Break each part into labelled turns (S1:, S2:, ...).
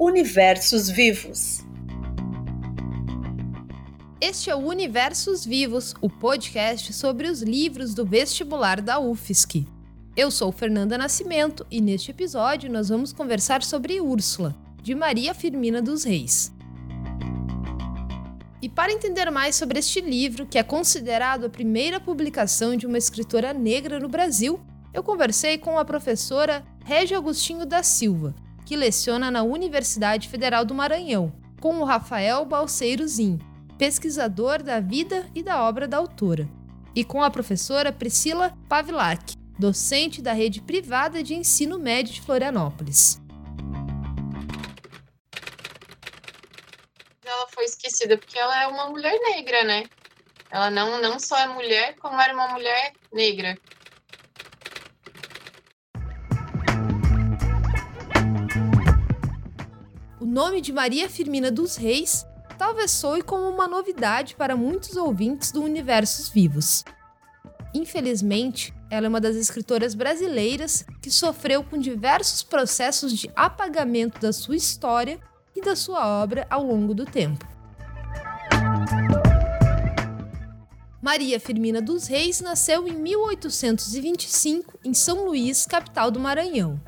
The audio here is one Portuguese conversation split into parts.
S1: Universos Vivos.
S2: Este é o Universos Vivos, o podcast sobre os livros do vestibular da UFSC. Eu sou Fernanda Nascimento e neste episódio nós vamos conversar sobre Úrsula, de Maria Firmina dos Reis. E para entender mais sobre este livro, que é considerado a primeira publicação de uma escritora negra no Brasil, eu conversei com a professora Régia Agostinho da Silva, que leciona na Universidade Federal do Maranhão, com o Rafael Balseirozinho, pesquisador da vida e da obra da autora, e com a professora Priscila Pavilac, docente da rede privada de ensino médio de Florianópolis.
S3: Ela foi esquecida porque ela é uma mulher negra, né? Ela não, não só é mulher, como era uma mulher negra.
S2: Nome de Maria Firmina dos Reis talvez soe como uma novidade para muitos ouvintes do Universos Vivos. Infelizmente, ela é uma das escritoras brasileiras que sofreu com diversos processos de apagamento da sua história e da sua obra ao longo do tempo. Maria Firmina dos Reis nasceu em 1825 em São Luís, capital do Maranhão.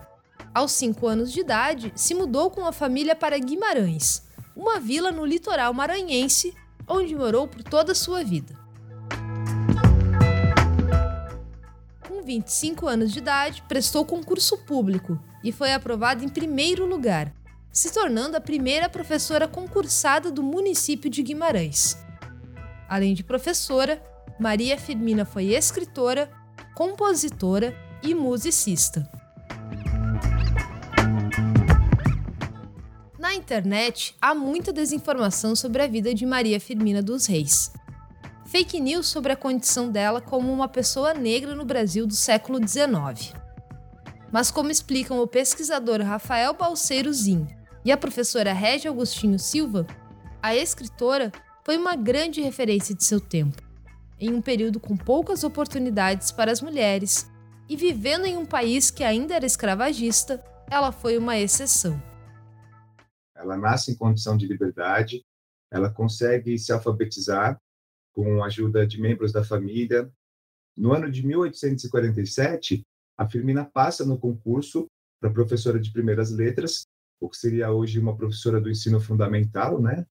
S2: Aos cinco anos de idade, se mudou com a família para Guimarães, uma vila no litoral maranhense, onde morou por toda a sua vida. Com 25 anos de idade, prestou concurso público e foi aprovada em primeiro lugar, se tornando a primeira professora concursada do município de Guimarães. Além de professora, Maria Firmina foi escritora, compositora e musicista. Internet, há muita desinformação sobre a vida de Maria Firmina dos Reis. Fake news sobre a condição dela como uma pessoa negra no Brasil do século XIX. Mas, como explicam o pesquisador Rafael Balseirozinho e a professora Régia Agostinho Silva, a escritora foi uma grande referência de seu tempo, em um período com poucas oportunidades para as mulheres e vivendo em um país que ainda era escravagista, ela foi uma exceção.
S4: Ela nasce em condição de liberdade, ela consegue se alfabetizar com a ajuda de membros da família. No ano de 1847, a Firmina passa no concurso para professora de primeiras letras, o que seria hoje uma professora do ensino fundamental, né?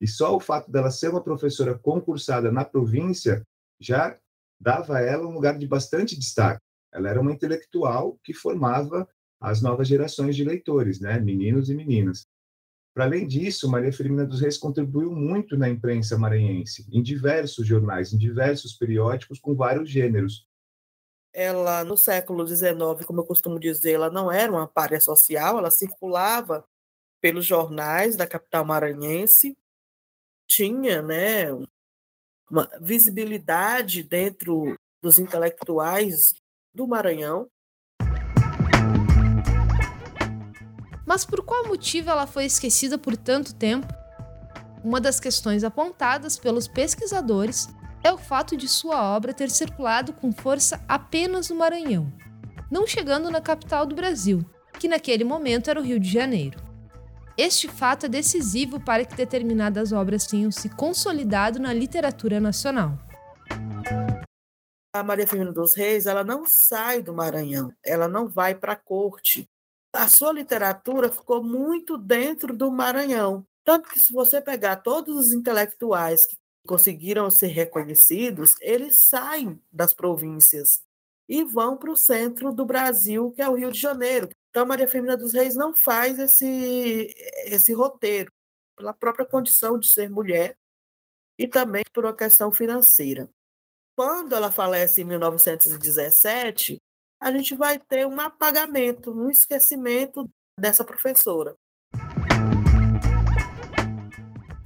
S4: E só o fato dela ser uma professora concursada na província já dava a ela um lugar de bastante destaque. Ela era uma intelectual que formava as novas gerações de leitores, né? Meninos e meninas. Para além disso, Maria Firmina dos Reis contribuiu muito na imprensa maranhense, em diversos jornais, em diversos periódicos com vários gêneros.
S5: Ela, no século XIX, como eu costumo dizer, ela não era uma párea social, ela circulava pelos jornais da capital maranhense, tinha né, uma visibilidade dentro dos intelectuais do Maranhão,
S2: Mas por qual motivo ela foi esquecida por tanto tempo? Uma das questões apontadas pelos pesquisadores é o fato de sua obra ter circulado com força apenas no Maranhão, não chegando na capital do Brasil, que naquele momento era o Rio de Janeiro. Este fato é decisivo para que determinadas obras tenham se consolidado na literatura nacional.
S5: A Maria Firmina dos Reis, ela não sai do Maranhão, ela não vai para a corte, a sua literatura ficou muito dentro do Maranhão. Tanto que, se você pegar todos os intelectuais que conseguiram ser reconhecidos, eles saem das províncias e vão para o centro do Brasil, que é o Rio de Janeiro. Então, Maria Firmina dos Reis não faz esse, esse roteiro, pela própria condição de ser mulher e também por uma questão financeira. Quando ela falece em 1917, a gente vai ter um apagamento, um esquecimento dessa professora.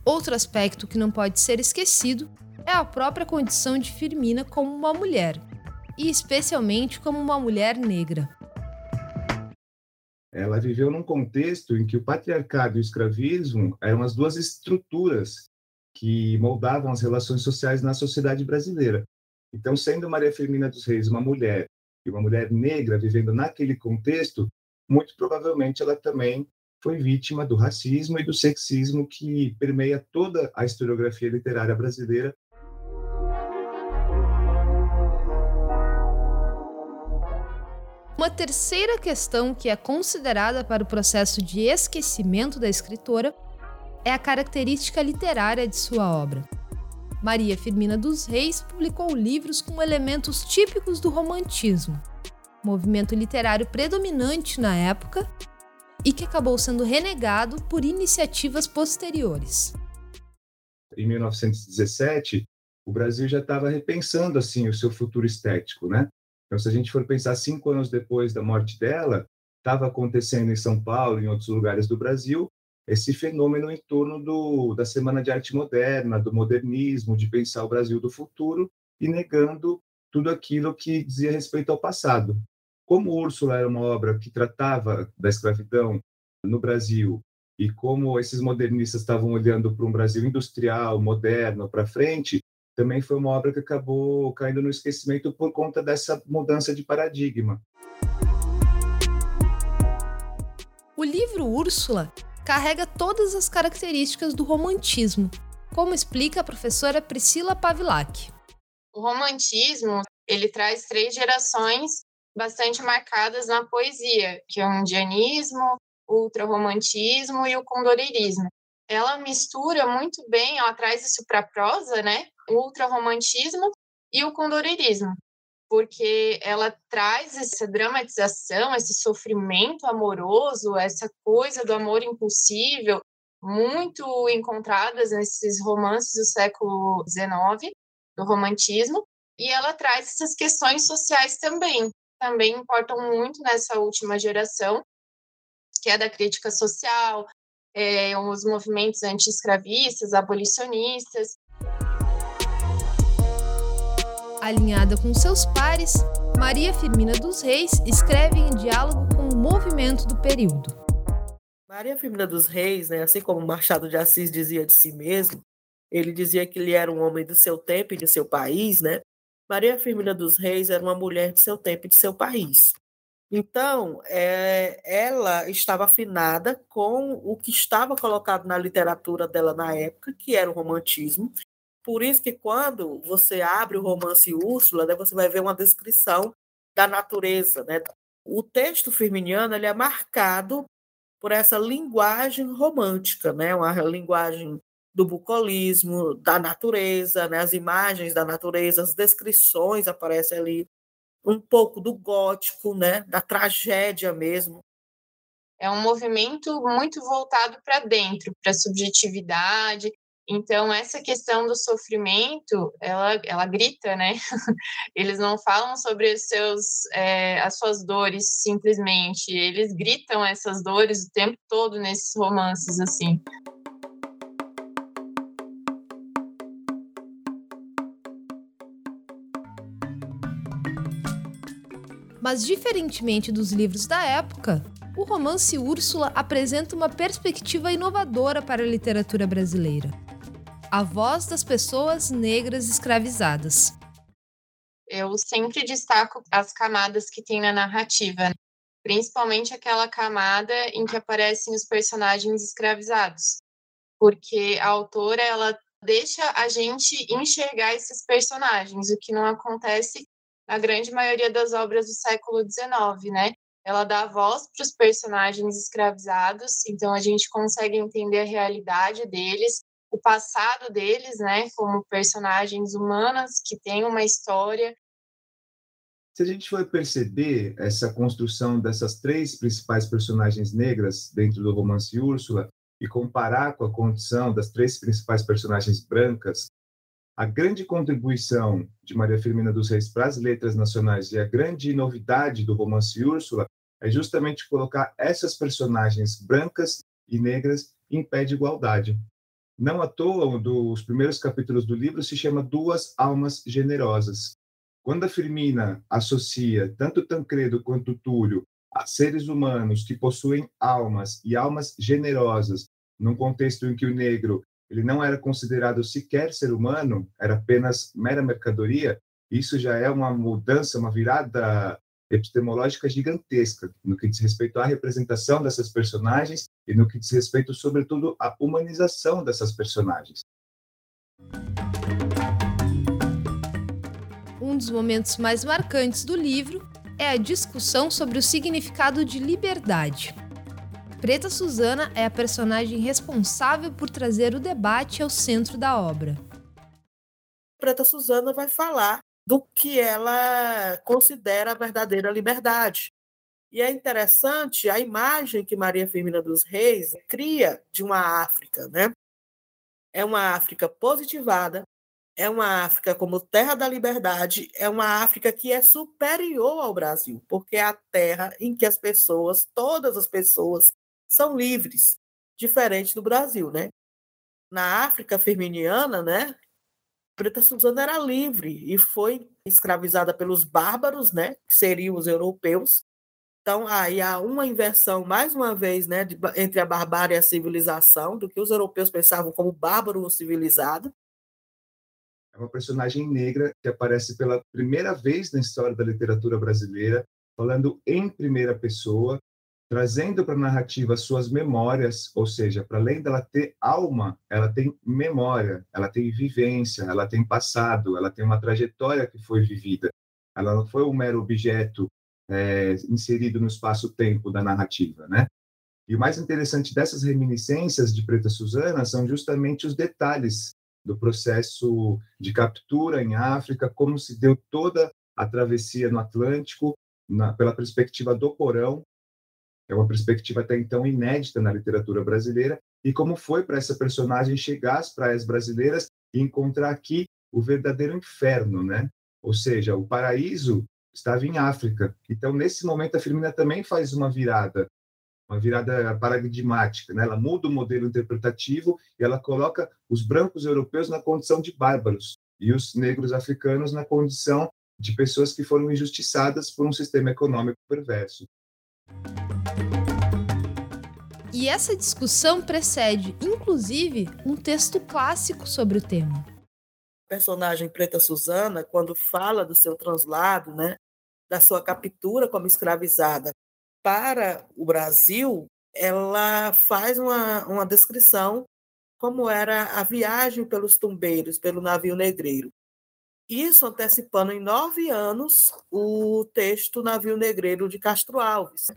S2: Outro aspecto que não pode ser esquecido é a própria condição de Firmina como uma mulher, e especialmente como uma mulher negra.
S4: Ela viveu num contexto em que o patriarcado e o escravismo eram as duas estruturas que moldavam as relações sociais na sociedade brasileira. Então, sendo Maria Firmina dos Reis uma mulher e uma mulher negra vivendo naquele contexto, muito provavelmente ela também foi vítima do racismo e do sexismo que permeia toda a historiografia literária brasileira.
S2: Uma terceira questão que é considerada para o processo de esquecimento da escritora é a característica literária de sua obra. Maria Firmina dos Reis publicou livros com elementos típicos do romantismo, movimento literário predominante na época e que acabou sendo renegado por iniciativas posteriores.
S4: Em 1917, o Brasil já estava repensando assim o seu futuro estético, né? Então, se a gente for pensar cinco anos depois da morte dela, estava acontecendo em São Paulo, em outros lugares do Brasil, esse fenômeno em torno do, da Semana de Arte Moderna, do modernismo, de pensar o Brasil do futuro e negando tudo aquilo que dizia respeito ao passado. Como Úrsula era uma obra que tratava da escravidão no Brasil e como esses modernistas estavam olhando para um Brasil industrial, moderno, para frente, também foi uma obra que acabou caindo no esquecimento por conta dessa mudança de paradigma.
S2: O livro Úrsula carrega todas as características do romantismo, como explica a professora Priscila Pavilac.
S3: O romantismo, ele traz três gerações bastante marcadas na poesia, que é o indianismo, o ultrarromantismo e o condoreirismo. Ela mistura muito bem, ela traz isso para a prosa, né? O ultrarromantismo e o condoreirismo porque ela traz essa dramatização, esse sofrimento amoroso, essa coisa do amor impossível, muito encontradas nesses romances do século XIX, do romantismo, e ela traz essas questões sociais também, também importam muito nessa última geração, que é da crítica social, é, os movimentos anti-escravistas, abolicionistas,
S2: Alinhada com seus pares, Maria Firmina dos Reis escreve em diálogo com o movimento do período.
S5: Maria Firmina dos Reis, né, assim como Machado de Assis dizia de si mesmo, ele dizia que ele era um homem do seu tempo e de seu país, né? Maria Firmina dos Reis era uma mulher de seu tempo e de seu país. Então, é, ela estava afinada com o que estava colocado na literatura dela na época, que era o romantismo, por isso que quando você abre o romance Úrsula, né, você vai ver uma descrição da natureza. Né? O texto firminiano ele é marcado por essa linguagem romântica, né? uma linguagem do bucolismo, da natureza, né? as imagens da natureza, as descrições aparecem ali, um pouco do gótico, né? da tragédia mesmo.
S3: É um movimento muito voltado para dentro, para a subjetividade, então, essa questão do sofrimento, ela, ela grita, né? Eles não falam sobre os seus, é, as suas dores simplesmente, eles gritam essas dores o tempo todo nesses romances, assim.
S2: Mas, diferentemente dos livros da época, o romance Úrsula apresenta uma perspectiva inovadora para a literatura brasileira a voz das pessoas negras escravizadas.
S3: Eu sempre destaco as camadas que tem na narrativa, né? principalmente aquela camada em que aparecem os personagens escravizados, porque a autora ela deixa a gente enxergar esses personagens, o que não acontece na grande maioria das obras do século XIX, né? Ela dá voz para os personagens escravizados, então a gente consegue entender a realidade deles, o passado deles, né, como personagens humanas que têm uma história.
S4: Se a gente for perceber essa construção dessas três principais personagens negras dentro do romance Úrsula e comparar com a condição das três principais personagens brancas, a grande contribuição de Maria Firmina dos Reis para as letras nacionais e a grande novidade do romance Úrsula é justamente colocar essas personagens brancas e negras em pé de igualdade. Não à toa, um dos primeiros capítulos do livro se chama Duas Almas Generosas. Quando a Firmina associa tanto Tancredo quanto Túlio a seres humanos que possuem almas e almas generosas, num contexto em que o negro ele não era considerado sequer ser humano, era apenas mera mercadoria, isso já é uma mudança, uma virada epistemológica gigantesca no que diz respeito à representação dessas personagens e no que diz respeito, sobretudo, à humanização dessas personagens.
S2: Um dos momentos mais marcantes do livro é a discussão sobre o significado de liberdade. Preta Suzana é a personagem responsável por trazer o debate ao centro da obra.
S5: Preta Suzana vai falar do que ela considera a verdadeira liberdade. E é interessante a imagem que Maria Firmina dos Reis cria de uma África, né? É uma África positivada, é uma África como terra da liberdade, é uma África que é superior ao Brasil, porque é a terra em que as pessoas, todas as pessoas, são livres, diferente do Brasil, né? Na África firminiana, né, Preta Suzana era livre e foi escravizada pelos bárbaros, né, que seriam os europeus. Então, aí há uma inversão, mais uma vez, né, de, entre a barbárie e a civilização, do que os europeus pensavam como bárbaro ou civilizado.
S4: É uma personagem negra que aparece pela primeira vez na história da literatura brasileira, falando em primeira pessoa, trazendo para a narrativa suas memórias, ou seja, para além dela ter alma, ela tem memória, ela tem vivência, ela tem passado, ela tem uma trajetória que foi vivida. Ela não foi um mero objeto é, inserido no espaço-tempo da narrativa, né? E o mais interessante dessas reminiscências de Preta Suzana são justamente os detalhes do processo de captura em África, como se deu toda a travessia no Atlântico, na, pela perspectiva do Porão, é uma perspectiva até então inédita na literatura brasileira, e como foi para essa personagem chegar às praias brasileiras e encontrar aqui o verdadeiro inferno, né? Ou seja, o paraíso estava em África. Então, nesse momento, a Firmina também faz uma virada, uma virada paradigmática, né? Ela muda o modelo interpretativo e ela coloca os brancos europeus na condição de bárbaros e os negros africanos na condição de pessoas que foram injustiçadas por um sistema econômico perverso.
S2: E essa discussão precede, inclusive, um texto clássico sobre o tema.
S5: A personagem Preta Suzana, quando fala do seu translado, né, da sua captura como escravizada para o Brasil, ela faz uma, uma descrição como era a viagem pelos tumbeiros, pelo navio negreiro. Isso antecipando em nove anos o texto Navio Negreiro de Castro Alves.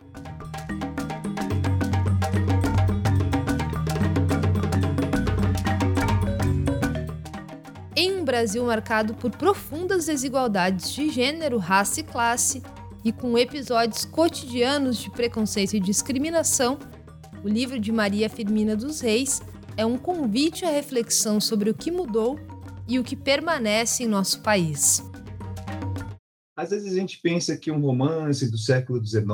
S2: Brasil marcado por profundas desigualdades de gênero, raça e classe, e com episódios cotidianos de preconceito e discriminação, o livro de Maria Firmina dos Reis é um convite à reflexão sobre o que mudou e o que permanece em nosso país.
S4: Às vezes a gente pensa que um romance do século XIX,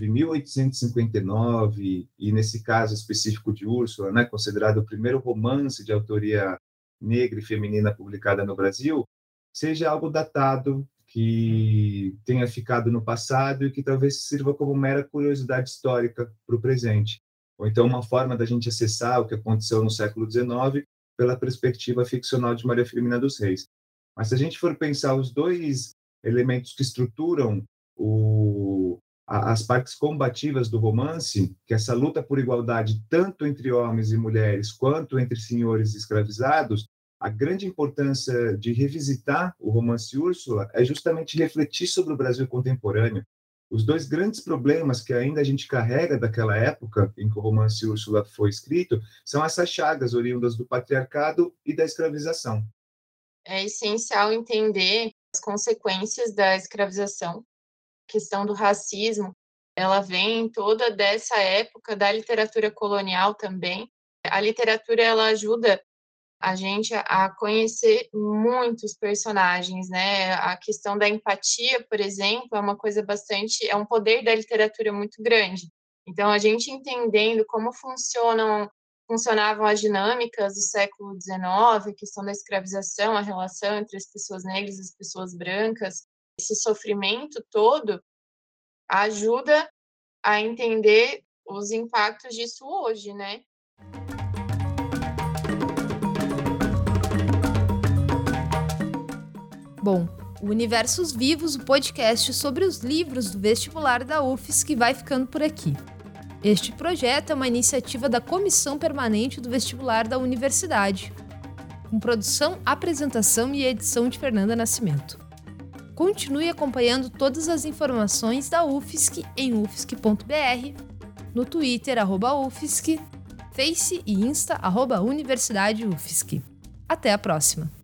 S4: 1859, e nesse caso específico de Úrsula, né, considerado o primeiro romance de autoria negra e feminina publicada no Brasil seja algo datado, que tenha ficado no passado e que talvez sirva como mera curiosidade histórica para o presente. Ou então uma forma da gente acessar o que aconteceu no século XIX pela perspectiva ficcional de Maria Firmina dos Reis. Mas se a gente for pensar os dois elementos que estruturam o, as partes combativas do romance, que essa luta por igualdade tanto entre homens e mulheres quanto entre senhores escravizados, a grande importância de revisitar o romance Úrsula é justamente refletir sobre o Brasil contemporâneo. Os dois grandes problemas que ainda a gente carrega daquela época em que o romance Úrsula foi escrito são essas chagas oriundas do patriarcado e da escravização.
S3: É essencial entender as consequências da escravização questão do racismo, ela vem toda dessa época da literatura colonial também. A literatura ela ajuda a gente a conhecer muitos personagens, né? A questão da empatia, por exemplo, é uma coisa bastante, é um poder da literatura muito grande. Então, a gente entendendo como funcionam funcionavam as dinâmicas do século XIX, a questão da escravização, a relação entre as pessoas negras e as pessoas brancas, esse sofrimento todo ajuda a entender os impactos disso hoje, né?
S2: Bom, O Universos Vivos, o podcast sobre os livros do vestibular da UFSC, vai ficando por aqui. Este projeto é uma iniciativa da Comissão Permanente do Vestibular da Universidade, com produção, apresentação e edição de Fernanda Nascimento. Continue acompanhando todas as informações da UFSC em ufsc.br, no Twitter, arroba UFSC, Face e Insta, arroba Universidade UFSC. Até a próxima!